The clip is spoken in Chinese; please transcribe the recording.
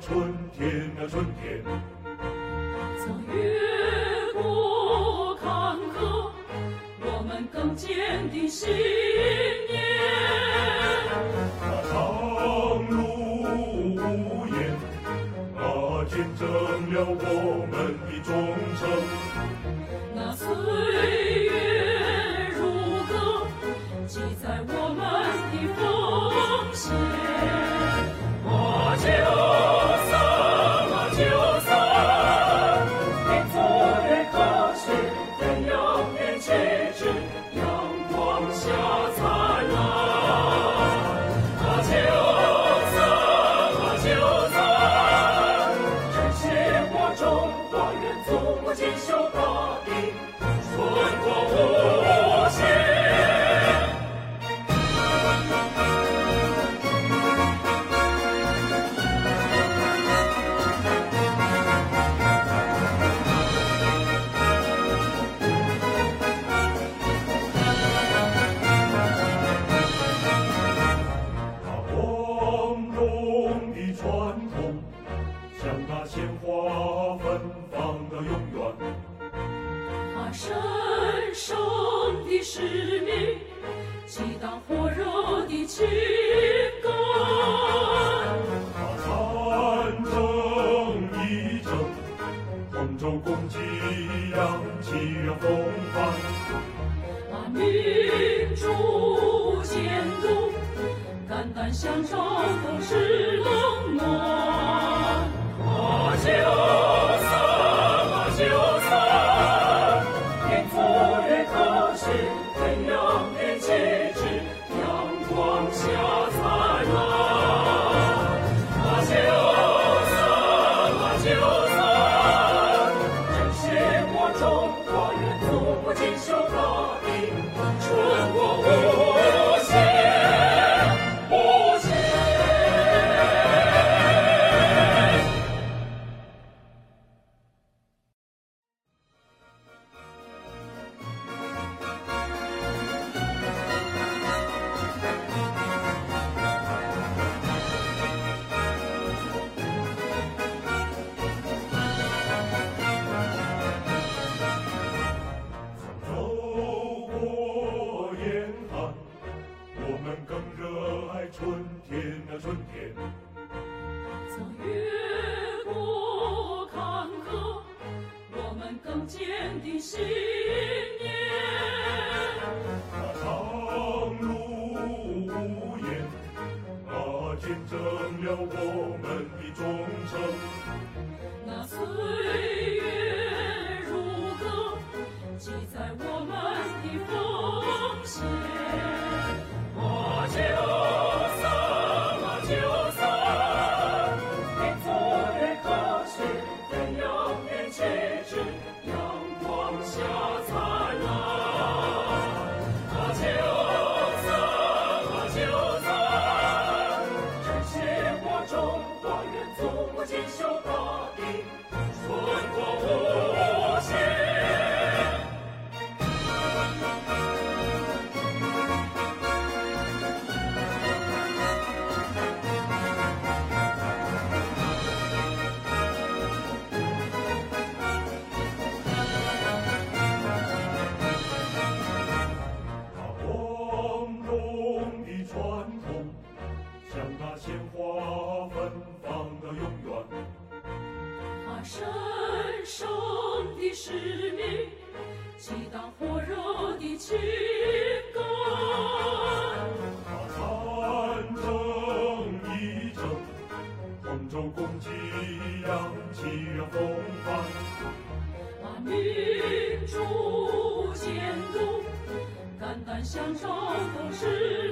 春天啊春天。更坚定信念。那长路无言，啊，见证了我们的忠诚。那岁月祖国锦绣大地，神圣的使命，激荡火热的情感。那战争一争，同舟共济，扬起了风帆。把，民主监督，肝胆相照，都是们更热爱春天啊春天。曾越过坎坷，我们更坚定信念。那长路无言，啊，见证了我们的忠诚。神圣的使命，激荡火热的情感。那战争一争，同舟共济，扬起了风帆。啊，民主监督，肝胆相照，都是